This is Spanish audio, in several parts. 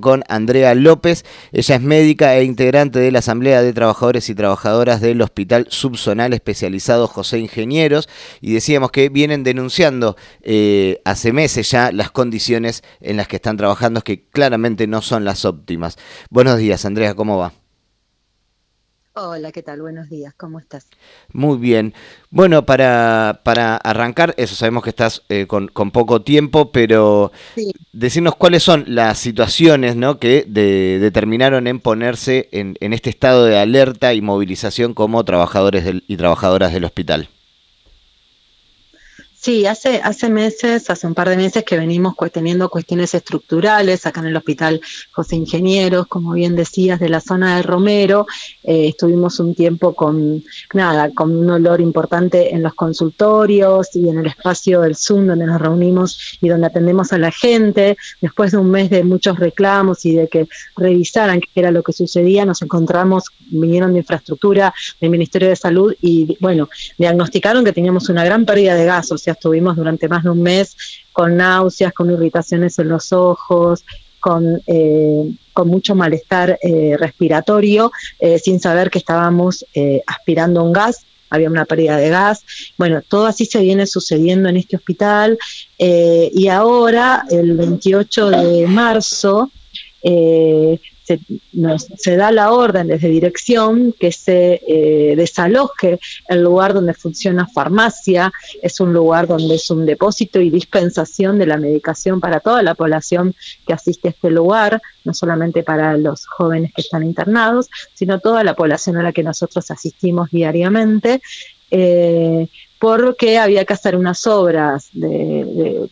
con Andrea López. Ella es médica e integrante de la Asamblea de Trabajadores y Trabajadoras del Hospital Subzonal Especializado José Ingenieros y decíamos que vienen denunciando eh, hace meses ya las condiciones en las que están trabajando que claramente no son las óptimas. Buenos días, Andrea, ¿cómo va? Hola, ¿qué tal? Buenos días, ¿cómo estás? Muy bien. Bueno, para, para arrancar, eso sabemos que estás eh, con, poco tiempo, pero decirnos cuáles son las situaciones ¿no? que determinaron en ponerse en, en, este estado de alerta y movilización como trabajadores y trabajadoras del hospital. Sí, hace, hace meses, hace un par de meses que venimos teniendo cuestiones estructurales acá en el Hospital José Ingenieros, como bien decías, de la zona de Romero. Eh, estuvimos un tiempo con, nada, con un olor importante en los consultorios y en el espacio del Zoom donde nos reunimos y donde atendemos a la gente. Después de un mes de muchos reclamos y de que revisaran qué era lo que sucedía, nos encontramos, vinieron de infraestructura del Ministerio de Salud y, bueno, diagnosticaron que teníamos una gran pérdida de gas, estuvimos durante más de un mes con náuseas, con irritaciones en los ojos, con, eh, con mucho malestar eh, respiratorio, eh, sin saber que estábamos aspirando un gas, había una pérdida de gas. Bueno, todo así se viene sucediendo en este hospital y ahora, el 28 de marzo, se, da la orden desde dirección que se eh, desaloje el lugar donde funciona farmacia, es un lugar donde es un depósito y dispensación de la medicación para toda la población que asiste a este lugar, no solamente para los jóvenes que están internados, sino toda la población a la que nosotros asistimos diariamente. Eh, porque había que hacer unas obras de,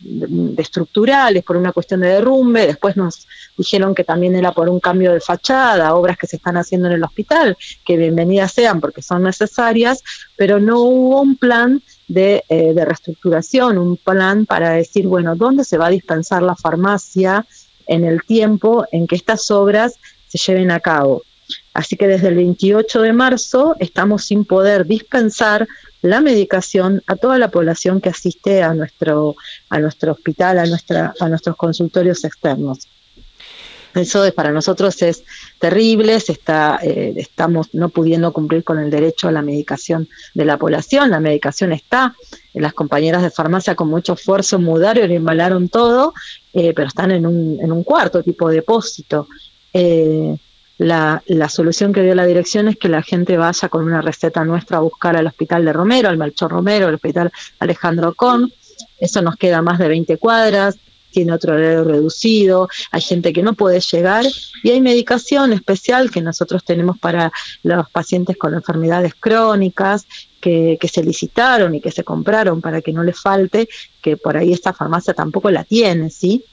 estructurales por una cuestión de derrumbe, después nos dijeron que también era por un cambio de fachada, obras que se están haciendo en el hospital, que bienvenidas sean porque son necesarias, pero no hubo un plan de, eh, reestructuración, un plan para decir, bueno, ¿dónde se va a dispensar la farmacia en el tiempo en que estas obras se lleven a cabo? Así que desde el 28 de marzo estamos sin poder dispensar la medicación a toda la población que asiste a nuestro, a nuestro hospital, a, nuestra, a nuestros consultorios externos. Eso es, para nosotros es terrible, se está, eh, estamos no pudiendo cumplir con el derecho a la medicación de la población, la medicación está, las compañeras de farmacia con mucho esfuerzo mudaron y embalaron todo, eh, pero están en un, en un cuarto tipo de depósito. Eh, la, la, solución que dio la dirección es que la gente vaya con una receta nuestra a buscar al hospital de Romero, al Melchor Romero, al hospital Alejandro Con. Eso nos queda más de 20 cuadras, tiene otro horario reducido, hay gente que no puede llegar y hay medicación especial que nosotros tenemos para los pacientes con enfermedades crónicas que, que se licitaron y que se compraron para que no les falte, que por ahí esta farmacia tampoco la tiene, ¿sí?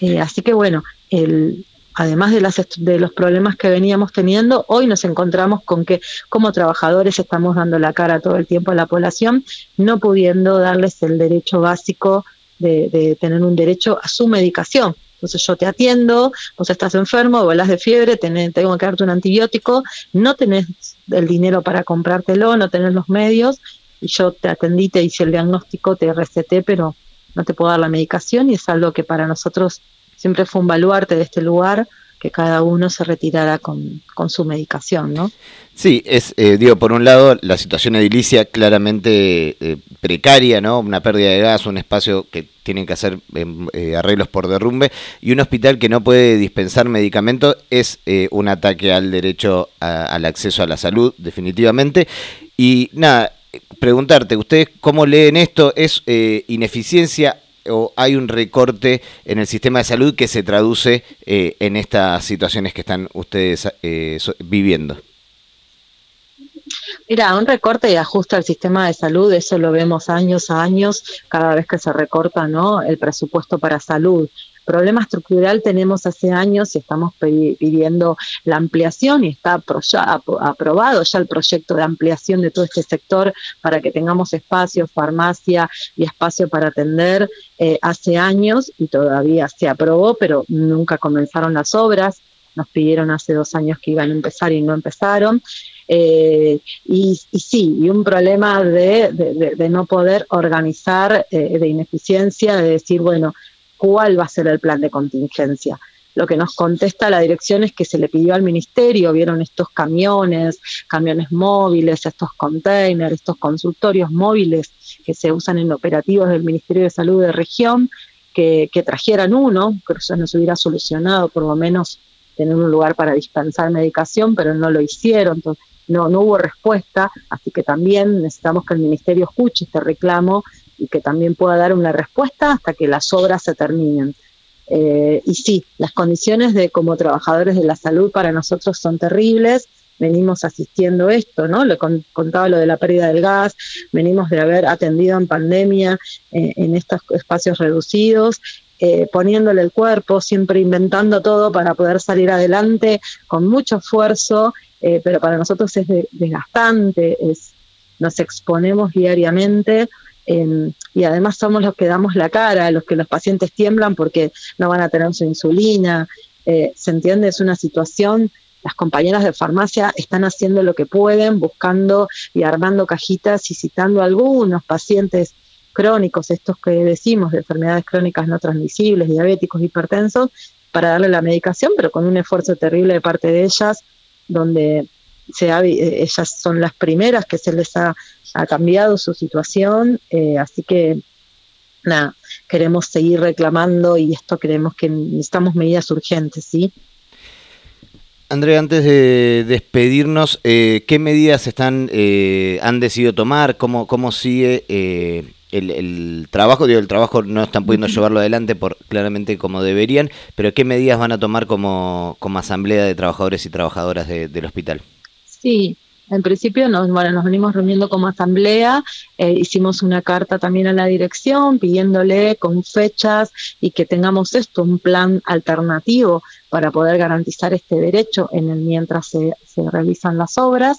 Eh, así que bueno, el, además de, las, de los problemas que veníamos teniendo, hoy nos encontramos con que como trabajadores estamos dando la cara todo el tiempo a la población, no pudiendo darles el derecho básico de, tener un derecho a su medicación. Entonces yo te atiendo, vos estás enfermo, volás de fiebre, tengo que darte un antibiótico, no tenés el dinero para comprártelo, no tenés los medios, y yo te atendí, te hice el diagnóstico, te receté, pero no te puedo dar la medicación y es algo que para nosotros siempre fue un baluarte de este lugar que cada uno se retirara con, su medicación, ¿no? Sí, es, eh, digo, por un lado, la situación edilicia claramente eh, precaria, ¿no? Una pérdida de gas, un espacio que tienen que hacer em, eh, arreglos por derrumbe, y un hospital que no puede dispensar medicamentos es un ataque al derecho al acceso a la salud, definitivamente. Y nada, preguntarte, ¿ustedes cómo leen esto? ¿Es ineficiencia o hay un recorte en el sistema de salud que se traduce eh, en estas situaciones que están ustedes eh, viviendo? Mira, un recorte y ajuste al sistema de salud, eso lo vemos años a años, cada vez que se recorta ¿no? el presupuesto para salud. Problema estructural tenemos hace años y estamos pidiendo la ampliación y está aprobado ya el proyecto de ampliación de todo este sector para que tengamos espacio, farmacia y espacio para atender eh, hace años y todavía se aprobó, pero nunca comenzaron las obras. Nos pidieron hace dos años que iban a empezar y no empezaron. Eh, y, sí, y un problema de, no poder organizar, eh, de ineficiencia, de decir, bueno, cuál va a ser el plan de contingencia. lo que nos contesta la dirección es que se le pidió al ministerio, vieron estos camiones, camiones móviles, estos containers, estos consultorios móviles que se usan en operativos del Ministerio de Salud de región, que, trajeran uno, que eso nos hubiera solucionado por lo menos tener un lugar para dispensar medicación, pero no lo hicieron, entonces no, no hubo respuesta, así que también necesitamos que el Ministerio escuche este reclamo y que también pueda dar una respuesta hasta que las obras se terminen. Eh, y sí, las condiciones de como trabajadores de la salud para nosotros son terribles. Venimos asistiendo esto, ¿no? Le contaba lo de la pérdida del gas, venimos de haber atendido en pandemia eh, en estos espacios reducidos, eh, poniéndole el cuerpo, siempre inventando todo para poder salir adelante con mucho esfuerzo, pero para nosotros es desgastante, es, nos exponemos diariamente y además somos los que damos la cara, los que los pacientes tiemblan porque no van a tener su insulina. Eh, ¿Se entiende? Es una situación, las compañeras de farmacia están haciendo lo que pueden, buscando y armando cajitas y citando a algunos pacientes crónicos, estos que decimos de enfermedades crónicas no transmisibles, diabéticos, hipertensos, para darle la medicación, pero con un esfuerzo terrible de parte de ellas, donde se eh, ellas son las primeras que se les ha ha cambiado su situación, eh, así que nada, queremos seguir reclamando y esto creemos que necesitamos medidas urgentes, ¿sí? Andrea, antes de despedirnos, eh, ¿qué medidas están eh, han decidido tomar? ¿Cómo, cómo sigue el, trabajo? Digo, el trabajo no están pudiendo llevarlo adelante por claramente como deberían, pero ¿qué medidas van a tomar como, como asamblea de trabajadores y trabajadoras del hospital? Sí, en principio nos, bueno, nos venimos reuniendo como asamblea, eh, hicimos una carta también a la dirección pidiéndole con fechas y que tengamos esto, un plan alternativo para poder garantizar este derecho en el mientras se, realizan las obras.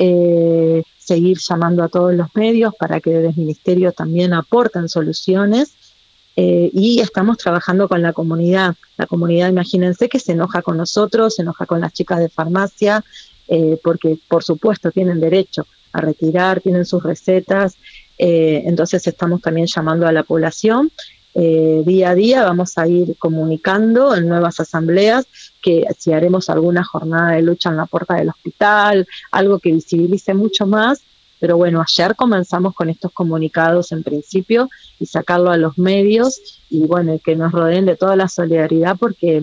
Eh, seguir llamando a todos los medios para que desde el ministerio también aporten soluciones eh, y estamos trabajando con la comunidad. La comunidad, imagínense que se enoja con nosotros, se enoja con las chicas de farmacia, eh, porque por supuesto tienen derecho a retirar, tienen sus recetas, eh, entonces estamos también llamando a la población. Eh, día a día vamos a ir comunicando en nuevas asambleas que si haremos alguna jornada de lucha en la puerta del hospital, algo que visibilice mucho más, pero bueno, ayer comenzamos con estos comunicados en principio y sacarlo a los medios y bueno, que nos rodeen de toda la solidaridad porque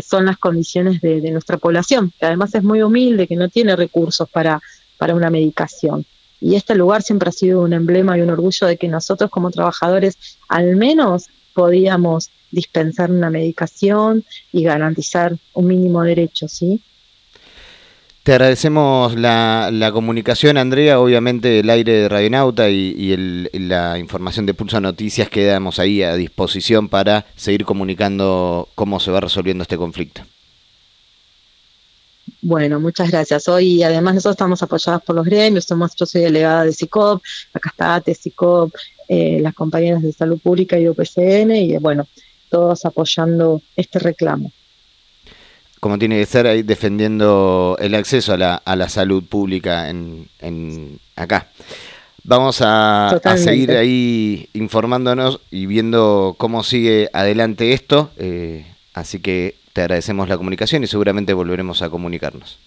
son las condiciones de, nuestra población, que además es muy humilde, que no tiene recursos para, para una medicación. Y este lugar siempre ha sido un emblema y un orgullo de que nosotros como trabajadores al menos podíamos dispensar una medicación y garantizar un mínimo derecho, ¿sí? Te agradecemos la, la, comunicación, Andrea. Obviamente el aire de Radionauta y, y la información de Pulso Noticias quedamos ahí a disposición para seguir comunicando cómo se va resolviendo este conflicto. Bueno, muchas gracias. Hoy, además, nosotros estamos apoyados por los gremios. Somos, yo soy delegada de SICOP, acá está ATE, SICOP, eh, las compañeras de salud pública y UPCN, y bueno, todos apoyando este reclamo como tiene que ser ahí defendiendo el acceso a la, a la salud pública en, en acá. Vamos a, seguir ahí informándonos y viendo cómo sigue adelante esto. Eh, así que te agradecemos la comunicación y seguramente volveremos a comunicarnos.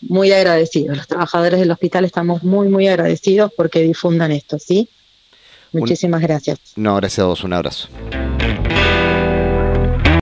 Muy agradecidos. Los trabajadores del hospital estamos muy, muy agradecidos porque difundan esto, ¿sí? Muchísimas gracias. No, gracias a vos. Un abrazo.